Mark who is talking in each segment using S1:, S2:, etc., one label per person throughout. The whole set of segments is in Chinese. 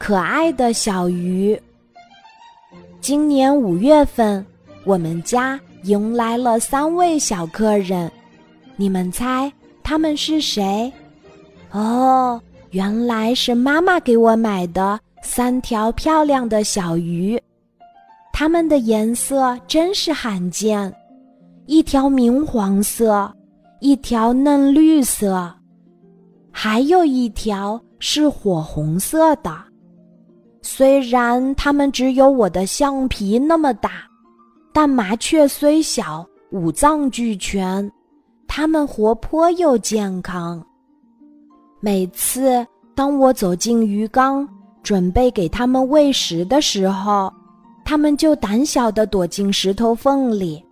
S1: 可爱的小鱼。今年五月份，我们家迎来了三位小客人，你们猜他们是谁？哦，原来是妈妈给我买的三条漂亮的小鱼，它们的颜色真是罕见，一条明黄色，一条嫩绿色，还有一条是火红色的。虽然它们只有我的橡皮那么大，但麻雀虽小，五脏俱全。它们活泼又健康。每次当我走进鱼缸，准备给它们喂食的时候，它们就胆小地躲进石头缝里。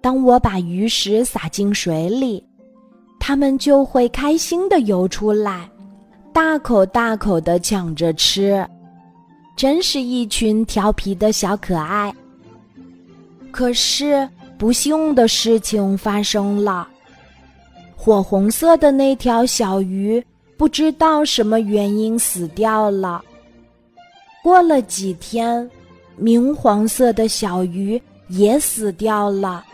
S1: 当我把鱼食撒进水里，它们就会开心地游出来，大口大口地抢着吃。真是一群调皮的小可爱。可是不幸的事情发生了，火红色的那条小鱼不知道什么原因死掉了。过了几天，明黄色的小鱼也死掉了，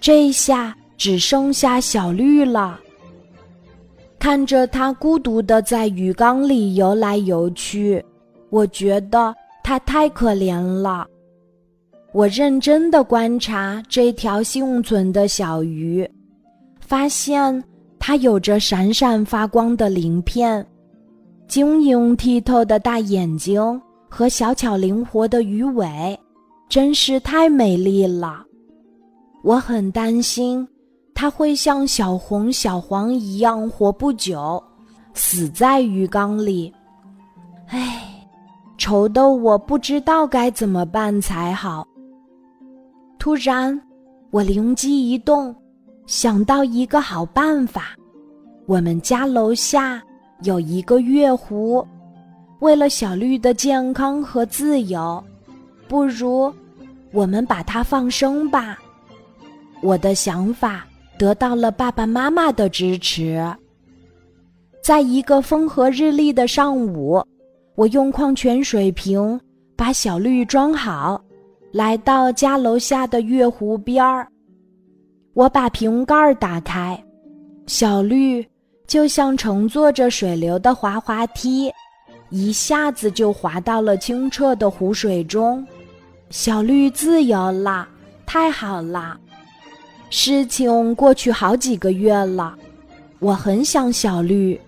S1: 这下只剩下小绿了。看着它孤独的在鱼缸里游来游去。我觉得它太可怜了。我认真的观察这条幸存的小鱼，发现它有着闪闪发光的鳞片、晶莹剔透的大眼睛和小巧灵活的鱼尾，真是太美丽了。我很担心它会像小红、小黄一样活不久，死在鱼缸里。唉。愁得我不知道该怎么办才好。突然，我灵机一动，想到一个好办法。我们家楼下有一个月湖，为了小绿的健康和自由，不如我们把它放生吧。我的想法得到了爸爸妈妈的支持。在一个风和日丽的上午。我用矿泉水瓶把小绿装好，来到家楼下的月湖边儿。我把瓶盖打开，小绿就像乘坐着水流的滑滑梯，一下子就滑到了清澈的湖水中。小绿自由了，太好了！事情过去好几个月了，我很想小绿。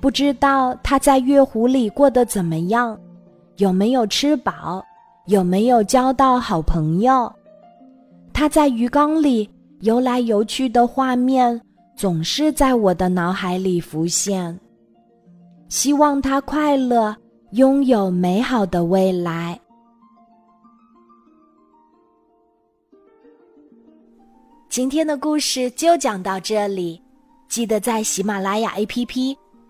S1: 不知道他在月湖里过得怎么样，有没有吃饱，有没有交到好朋友？他在鱼缸里游来游去的画面总是在我的脑海里浮现。希望他快乐，拥有美好的未来。今天的故事就讲到这里，记得在喜马拉雅 APP。